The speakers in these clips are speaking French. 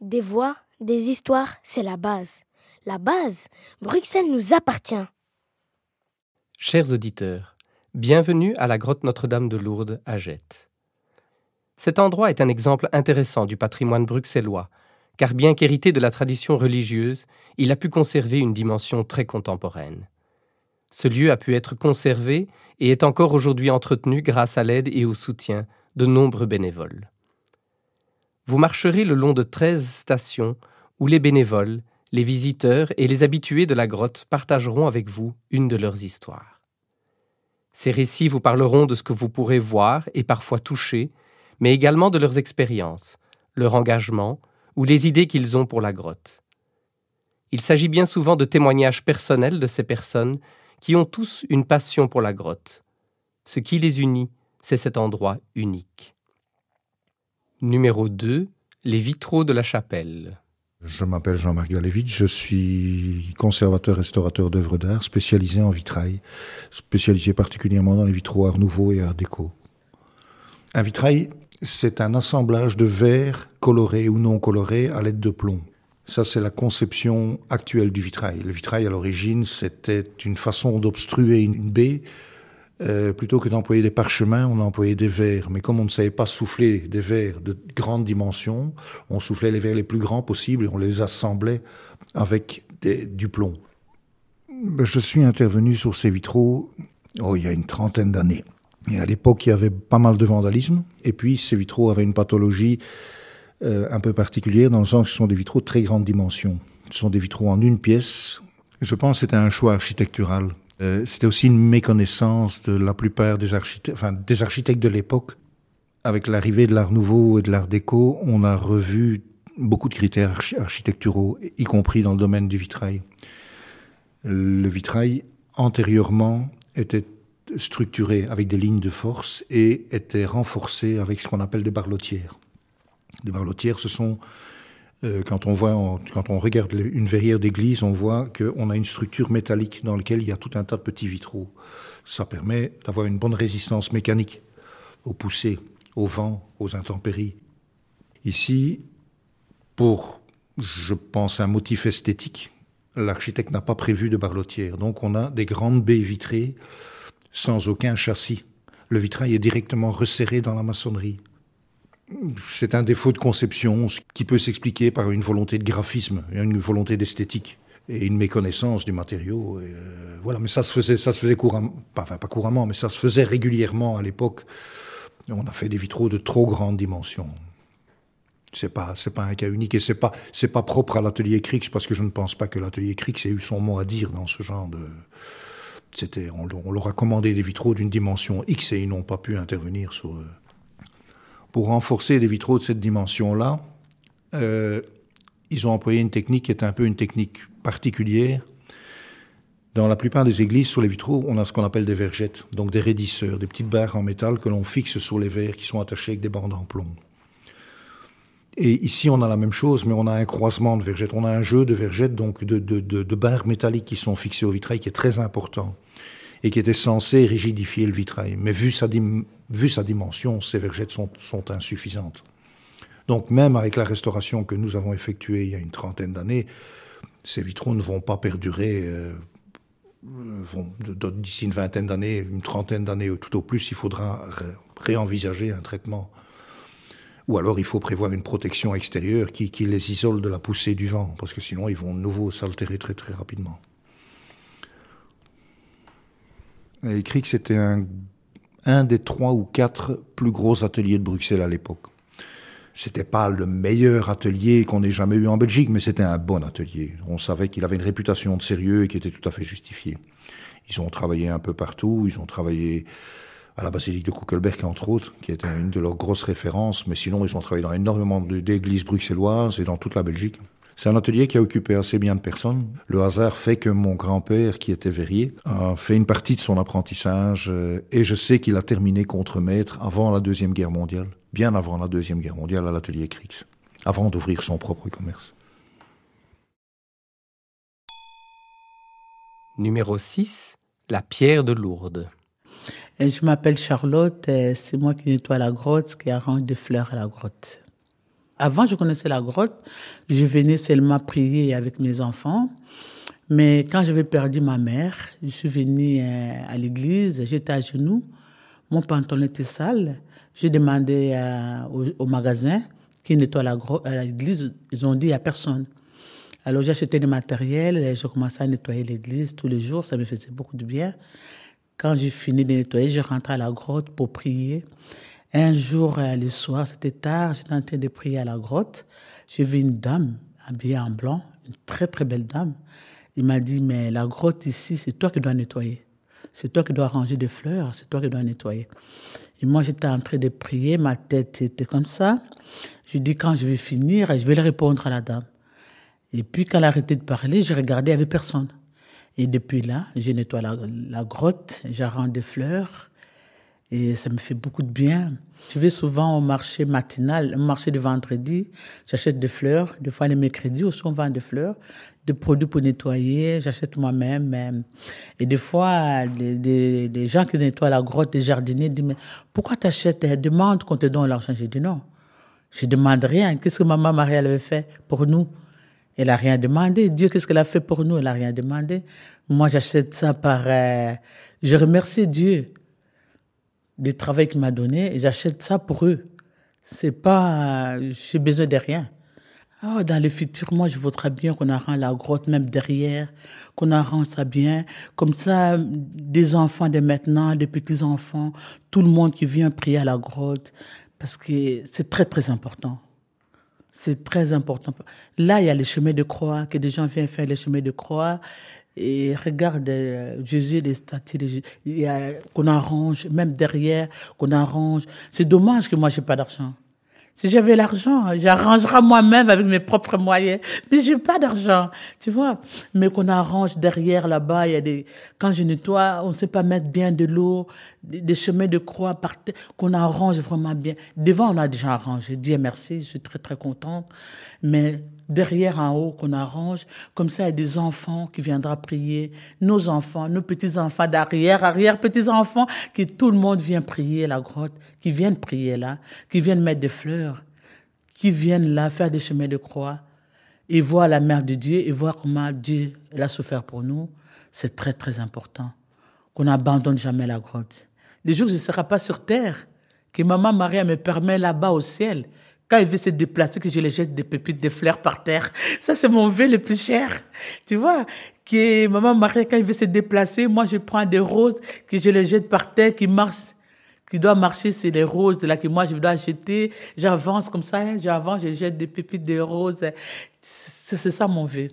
Des voix, des histoires, c'est la base. La base, Bruxelles nous appartient. Chers auditeurs, bienvenue à la grotte Notre-Dame de Lourdes à Jette. Cet endroit est un exemple intéressant du patrimoine bruxellois, car bien qu'hérité de la tradition religieuse, il a pu conserver une dimension très contemporaine. Ce lieu a pu être conservé et est encore aujourd'hui entretenu grâce à l'aide et au soutien de nombreux bénévoles. Vous marcherez le long de treize stations où les bénévoles, les visiteurs et les habitués de la grotte partageront avec vous une de leurs histoires. Ces récits vous parleront de ce que vous pourrez voir et parfois toucher, mais également de leurs expériences, leur engagement ou les idées qu'ils ont pour la grotte. Il s'agit bien souvent de témoignages personnels de ces personnes qui ont tous une passion pour la grotte. Ce qui les unit, c'est cet endroit unique. Numéro 2. Les vitraux de la chapelle. Je m'appelle Jean-Marc Galevitch, je suis conservateur-restaurateur d'œuvres d'art spécialisé en vitrail, spécialisé particulièrement dans les vitraux art nouveau et art déco. Un vitrail, c'est un assemblage de verres colorés ou non colorés à l'aide de plomb. Ça, c'est la conception actuelle du vitrail. Le vitrail, à l'origine, c'était une façon d'obstruer une baie. Euh, plutôt que d'employer des parchemins, on employait des verres. Mais comme on ne savait pas souffler des verres de grandes dimensions, on soufflait les verres les plus grands possibles et on les assemblait avec du plomb. Ben, je suis intervenu sur ces vitraux oh, il y a une trentaine d'années. Et à l'époque, il y avait pas mal de vandalisme. Et puis, ces vitraux avaient une pathologie euh, un peu particulière dans le sens que ce sont des vitraux de très grande dimension. Ce sont des vitraux en une pièce. Je pense que c'était un choix architectural. Euh, c'était aussi une méconnaissance de la plupart des architectes, enfin, des architectes de l'époque. Avec l'arrivée de l'art nouveau et de l'art déco, on a revu beaucoup de critères architecturaux, y compris dans le domaine du vitrail. Le vitrail, antérieurement, était structuré avec des lignes de force et était renforcé avec ce qu'on appelle des barlotières. Des barlotières, ce sont quand on voit, quand on regarde une verrière d'église, on voit qu'on a une structure métallique dans laquelle il y a tout un tas de petits vitraux. Ça permet d'avoir une bonne résistance mécanique aux poussées, au vent, aux intempéries. Ici, pour, je pense, un motif esthétique, l'architecte n'a pas prévu de barlotière. Donc on a des grandes baies vitrées sans aucun châssis. Le vitrail est directement resserré dans la maçonnerie. C'est un défaut de conception qui peut s'expliquer par une volonté de graphisme, une volonté d'esthétique et une méconnaissance du matériau. Euh, voilà, mais ça se faisait, ça se faisait couramment, pas couramment, mais ça se faisait régulièrement à l'époque. On a fait des vitraux de trop grande dimension. C'est pas, c'est pas un cas unique et c'est pas, c'est pas propre à l'atelier Crix parce que je ne pense pas que l'atelier Crix ait eu son mot à dire dans ce genre de. C'était, on, on leur a commandé des vitraux d'une dimension X et ils n'ont pas pu intervenir sur. Euh, pour renforcer les vitraux de cette dimension-là, euh, ils ont employé une technique qui est un peu une technique particulière. Dans la plupart des églises, sur les vitraux, on a ce qu'on appelle des vergettes, donc des raidisseurs, des petites barres en métal que l'on fixe sur les verres qui sont attachés avec des bandes en plomb. Et ici, on a la même chose, mais on a un croisement de vergettes. On a un jeu de vergettes, donc de, barres métalliques qui sont fixées au vitrail, qui est très important et qui était censé rigidifier le vitrail. Mais vu sa, vu sa dimension, ces vergettes sont, insuffisantes. Donc même avec la restauration que nous avons effectuée il y a une trentaine d'années, ces vitraux ne vont pas perdurer. Euh, d'ici une vingtaine d'années, une trentaine d'années tout au plus, il faudra réenvisager un traitement. Ou alors il faut prévoir une protection extérieure qui, qui les isole de la poussée du vent, parce que sinon ils vont de nouveau s'altérer très très rapidement. Et que c'était un, un des trois ou quatre plus gros ateliers de Bruxelles à l'époque. C'était pas le meilleur atelier qu'on ait jamais eu en Belgique, mais c'était un bon atelier. On savait qu'il avait une réputation de sérieux et qui était tout à fait justifiée. Ils ont travaillé un peu partout, ils ont travaillé à la basilique de Kuckelberg, entre autres, qui était une de leurs grosses références, mais sinon ils ont travaillé dans énormément d'églises bruxelloises et dans toute la Belgique. C'est un atelier qui a occupé assez bien de personnes. Le hasard fait que mon grand-père, qui était verrier, a fait une partie de son apprentissage euh, et je sais qu'il a terminé contre-maître avant la Deuxième Guerre mondiale, bien avant la Deuxième Guerre mondiale à l'atelier Crix, avant d'ouvrir son propre commerce. Numéro 6. La pierre de Lourdes. je m'appelle Charlotte, c'est moi qui nettoie la grotte, qui arrange des fleurs à la grotte. Avant, je connaissais la grotte. Je venais seulement prier avec mes enfants. Mais quand j'avais perdu ma mère, je suis venue euh, à l'église, j'étais à genoux, mon pantalon était sale. J'ai demandé euh, au, magasin qui nettoie la à l'église, ils ont dit a personne. Alors j'ai acheté du matériel et j'ai commencé à nettoyer l'église tous les jours, ça me faisait beaucoup de bien. Quand j'ai fini de nettoyer, je rentrais à la grotte pour prier. Un jour, euh, le soir, c'était tard, j'étais en train de prier à la grotte. J'ai vu une dame habillée en blanc, une très très belle dame. Il m'a dit, mais la grotte ici, c'est toi qui dois nettoyer. C'est toi qui dois ranger des fleurs, c'est toi qui dois nettoyer. Et moi, j'étais en train de prier, ma tête était comme ça. Je dis, quand je vais finir, je vais répondre à la dame. Et puis, quand elle a arrêté de parler, je regardais, il n'y avait personne. Et depuis là, je nettoie la grotte, j'arrange des fleurs, et ça me fait beaucoup de bien. Je vais souvent au marché matinal, au marché de vendredi, j'achète des fleurs. Des fois, les mercredis aussi, on vend des fleurs, des produits pour nettoyer, j'achète moi-même. Et des fois, des, gens qui nettoient la grotte, des jardiniers, disent, mais pourquoi tu achètes Demande qu'on te donne l'argent. J'ai dit non, je demande rien. Qu'est-ce que maman Marie avait fait pour nous? Elle a rien demandé. Dieu, qu'est-ce qu'elle a fait pour nous? Elle a rien demandé. Moi, j'achète ça par... Euh, je remercie Dieu du travail qu'il m'a donné j'achète ça pour eux. C'est pas, j'ai besoin de rien. Oh, dans le futur, moi, je voudrais bien qu'on arrange la grotte, même derrière, qu'on arrange ça bien. Comme ça, des enfants de maintenant, des petits-enfants, tout le monde qui vient prier à la grotte, parce que c'est très, très important. C'est très important. Là, il y a les chemins de croix, que des gens viennent faire les chemins de croix et regarde euh, Jésus, les statues, qu'on arrange, même derrière, qu'on arrange. C'est dommage que moi, j'ai pas d'argent. Si j'avais l'argent, j'arrangerais moi-même avec mes propres moyens. Mais j'ai pas d'argent, tu vois. Mais qu'on arrange derrière là-bas, il y a des, quand je nettoie, on ne sait pas mettre bien de l'eau, des, chemins de croix par qu'on arrange vraiment bien. Devant, on a déjà arrangé. Dieu merci, je suis très, très contente. Mais derrière en haut qu'on arrange. Comme ça, il y a des enfants qui viendront prier, nos enfants, nos petits-enfants d'arrière, arrière-petits-enfants, qui tout le monde vient prier la grotte, qui viennent prier là, qui viennent mettre des fleurs, qui viennent là faire des chemins de croix et voir la mère de Dieu et voir comment Dieu a souffert pour nous. C'est très, très important qu'on n'abandonne jamais la grotte. Les jours où je ne serai pas sur terre, que Maman Maria me permet là-bas au ciel, quand il veut se déplacer, que je les jette des pépites de fleurs par terre. Ça, c'est mon vœu le plus cher. Tu vois, que maman Marie, quand il veut se déplacer, moi, je prends des roses que je les jette par terre, qui marchent, qui doivent marcher, c'est les roses là que moi, je dois jeter. J'avance comme ça, hein, j'avance, je jette des pépites de roses. C'est ça mon vœu.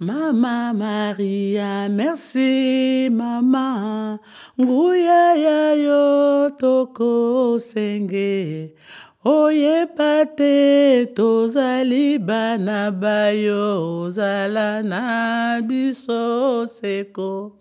Mama Maria, merci mama. Nguya ya yo toko senge. Oyeba te tozali bana bayo ozala na biso seko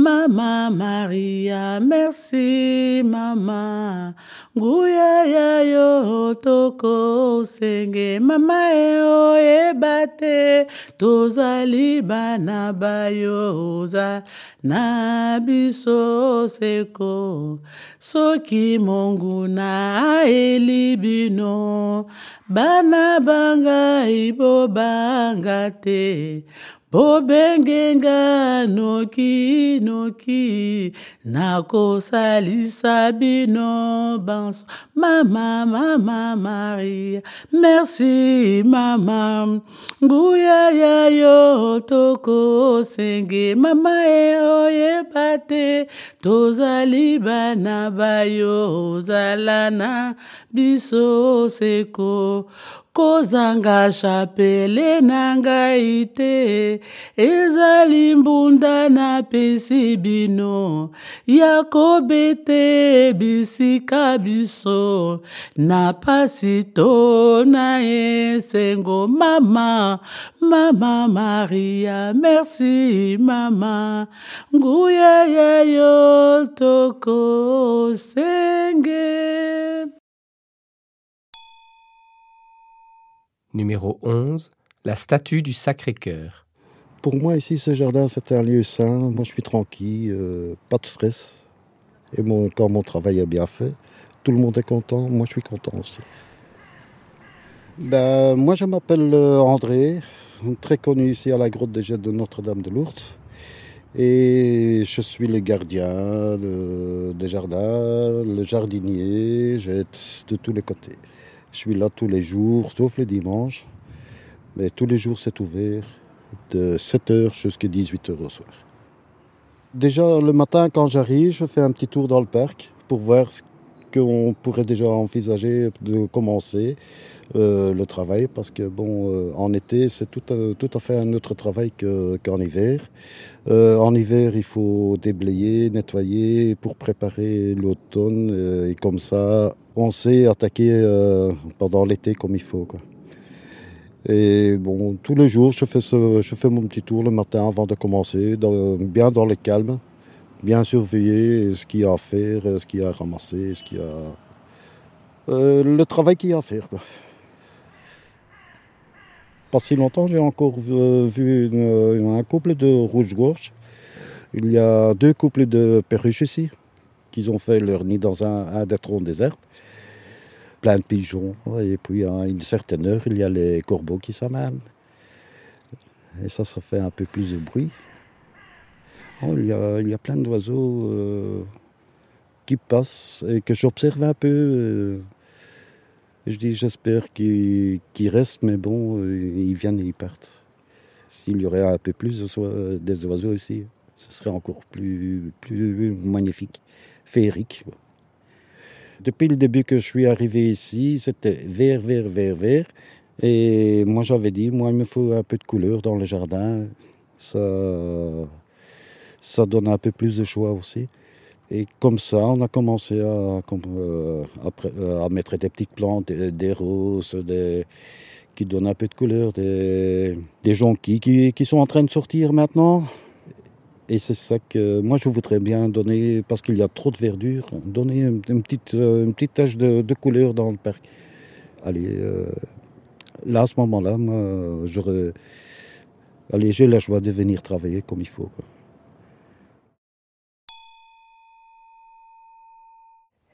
Mama Maria, merci mama. Nguya ya yo toko senge. Mama e o e bate. Tozali bana bayoza. Na biso seko. Soki mongu na elibino. Bana banga ibo banga te. Bobengenga noki noki nakosalisa bino banso. Mama mama maria merci mama. Nguya ya yo tokosenge. Mama e oyeba te tozali bana bayo ozala na biso seko kozanga chapele na ngai te. Ezali mbunda napesi bino. Ya kobete bisika biso. Na pasi to na esengo mama. Mama maria merci mama. Nguya ya yo tokosenge Numéro 11. La statue du Sacré-Cœur. Pour moi, ici, ce jardin, c'est un lieu sain. Moi, je suis tranquille, euh, pas de stress. Et mon, quand mon travail est bien fait, tout le monde est content. Moi, je suis content aussi. ben, Moi, je m'appelle euh, André, très connu ici à la grotte des Jets de Notre-Dame de Lourdes. Et je suis le gardien des jardins, le jardinier, j'aide de tous les côtés. Je suis là tous les jours, sauf les dimanches. Mais tous les jours, c'est ouvert de 7h jusqu'à 18h au soir. Déjà, le matin, quand j'arrive, je fais un petit tour dans le parc pour voir ce qu'on pourrait déjà envisager de commencer euh, le travail parce que bon euh, en été c'est tout, tout, à fait un autre travail qu'en hiver. Euh, en hiver il faut déblayer, nettoyer pour préparer l'automne et comme ça on sait attaquer pendant l'été comme il faut. Quoi. Et bon, tous les jours, je fais, ce, je fais mon petit tour le matin avant de commencer, bien dans le calme, bien surveiller ce qu'il y a à faire, ce qu'il y a à ramasser, ce qu'il y a. le travail qu'il y a à faire. Pas si longtemps, j'ai encore vu un couple de rouge-gorge. Il y a deux couples de perruches ici, qui ont fait leur nid dans un, des troncs des herbes plein de pigeons. Et puis à une certaine heure, il y a les corbeaux qui s'amènent. Et ça, ça fait un peu plus de bruit. Oh, il, y a, il, y a, plein d'oiseaux euh, qui passent et que j'observe un peu. Euh, je dis, j'espère qu'ils restent, mais bon, euh, ils viennent et ils partent. S'il y aurait un peu plus des oiseaux ici, ce serait encore plus, plus magnifique, féerique. Depuis le début que je suis arrivé ici, c'était vert, vert, vert, vert. Et moi, j'avais dit, moi, il me faut un peu de couleur dans le jardin. Ça, ça donne un peu plus de choix aussi. Et comme ça, on a commencé à, euh, euh, à, mettre des petites plantes, des, roses, des, qui donnent un peu de couleur, des, des jonquilles qui, qui, sont en train de sortir maintenant. Et c'est ça que moi je voudrais bien donner, parce qu'il y a trop de verdure, donner une, petite, euh, une petite tache de, couleur dans le parc. Allez, là à ce moment-là, j'ai la joie de venir travailler comme il faut.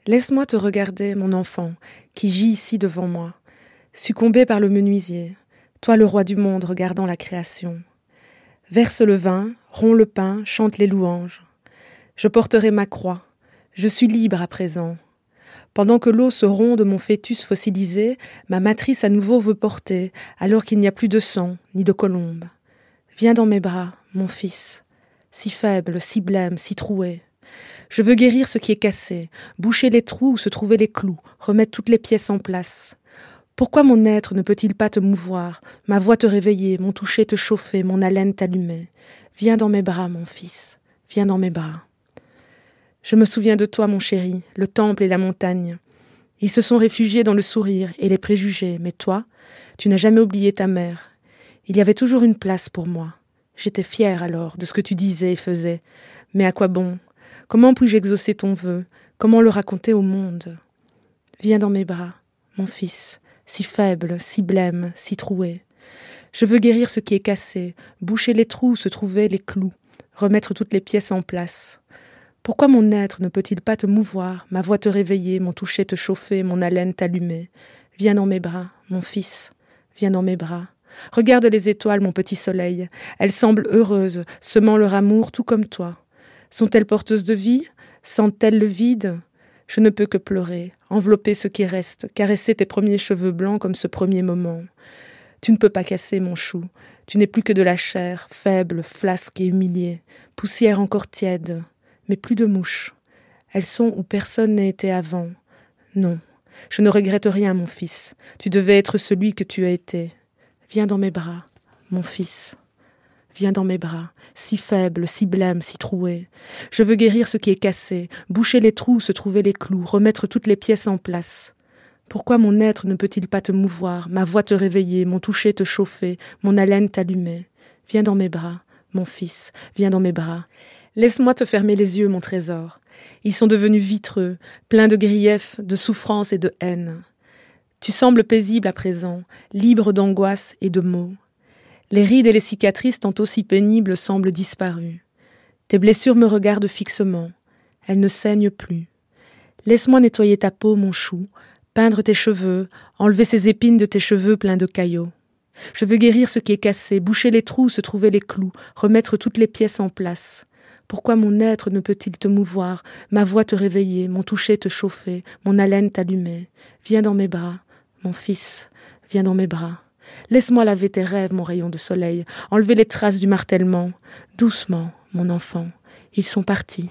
Laisse-moi te regarder, mon enfant, qui gît ici devant moi, succombé par le menuisier, toi le roi du monde regardant la création. Verse le vin, rompt le pain, chante les louanges. Je porterai ma croix, je suis libre à présent. Pendant que l'eau se rompt de mon fœtus fossilisé, ma matrice à nouveau veut porter, alors qu'il n'y a plus de sang, ni de colombe. Viens dans mes bras, mon fils, si faible, si blême, si troué. Je veux guérir ce qui est cassé, boucher les trous où se trouvaient les clous, remettre toutes les pièces en place. Pourquoi mon être ne peut-il pas te mouvoir, ma voix te réveiller, mon toucher te chauffer, mon haleine t'allumer? Viens dans mes bras, mon fils, viens dans mes bras. Je me souviens de toi, mon chéri, le temple et la montagne. Ils se sont réfugiés dans le sourire et les préjugés, mais toi, tu n'as jamais oublié ta mère. Il y avait toujours une place pour moi. J'étais fière alors de ce que tu disais et faisais. Mais à quoi bon? Comment puis-je exaucer ton vœu? Comment le raconter au monde? Viens dans mes bras, mon fils, si faible, si blême, si troué. Je veux guérir ce qui est cassé, boucher les trous où se trouvaient les clous, remettre toutes les pièces en place. Pourquoi mon être ne peut-il pas te mouvoir, ma voix te réveiller, mon toucher te chauffer, mon haleine t'allumer? Viens dans mes bras, mon fils, viens dans mes bras. Regarde les étoiles, mon petit soleil. Elles semblent heureuses, semant leur amour tout comme toi. Sont-elles porteuses de vie? Sentent-elles le vide? Je ne peux que pleurer, envelopper ce qui reste, caresser tes premiers cheveux blancs comme ce premier moment. Tu ne peux pas casser mon chou. Tu n'es plus que de la chair, faible, flasque et humiliée, poussière encore tiède, mais plus de mouches. Elles sont où personne n'a été avant. Non, je ne regrette rien, mon fils. Tu devais être celui que tu as été. Viens dans mes bras, mon fils. Viens dans mes bras, si faible, si blême, si troué. Je veux guérir ce qui est cassé, boucher les trous se trouvaient les clous, remettre toutes les pièces en place. Pourquoi mon être ne peut-il pas te mouvoir, ma voix te réveiller, mon toucher te chauffer, mon haleine t'allumer? Viens dans mes bras, mon fils, viens dans mes bras. Laisse-moi te fermer les yeux, mon trésor. Ils sont devenus vitreux, pleins de griefs, de souffrance et de haine. Tu sembles paisible à présent, libre d'angoisse et de maux. Les rides et les cicatrices tant aussi pénibles semblent disparues. Tes blessures me regardent fixement. Elles ne saignent plus. Laisse-moi nettoyer ta peau, mon chou, peindre tes cheveux, enlever ces épines de tes cheveux pleins de caillots. Je veux guérir ce qui est cassé, boucher les trous, se trouver les clous, remettre toutes les pièces en place. Pourquoi mon être ne peut-il te mouvoir, ma voix te réveiller, mon toucher te chauffer, mon haleine t'allumer? Viens dans mes bras, mon fils, viens dans mes bras. Laisse-moi laver tes rêves, mon rayon de soleil, enlever les traces du martèlement. Doucement, mon enfant, ils sont partis.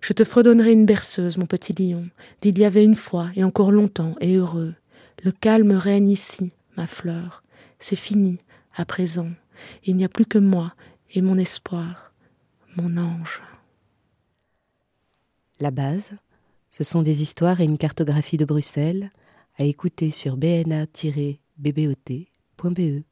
Je te fredonnerai une berceuse, mon petit lion, d'il y avait une fois et encore longtemps et heureux. Le calme règne ici, ma fleur. C'est fini, à présent. Il n'y a plus que moi et mon espoir, mon ange. La base, ce sont des histoires et une cartographie de Bruxelles à écouter sur 点 .be。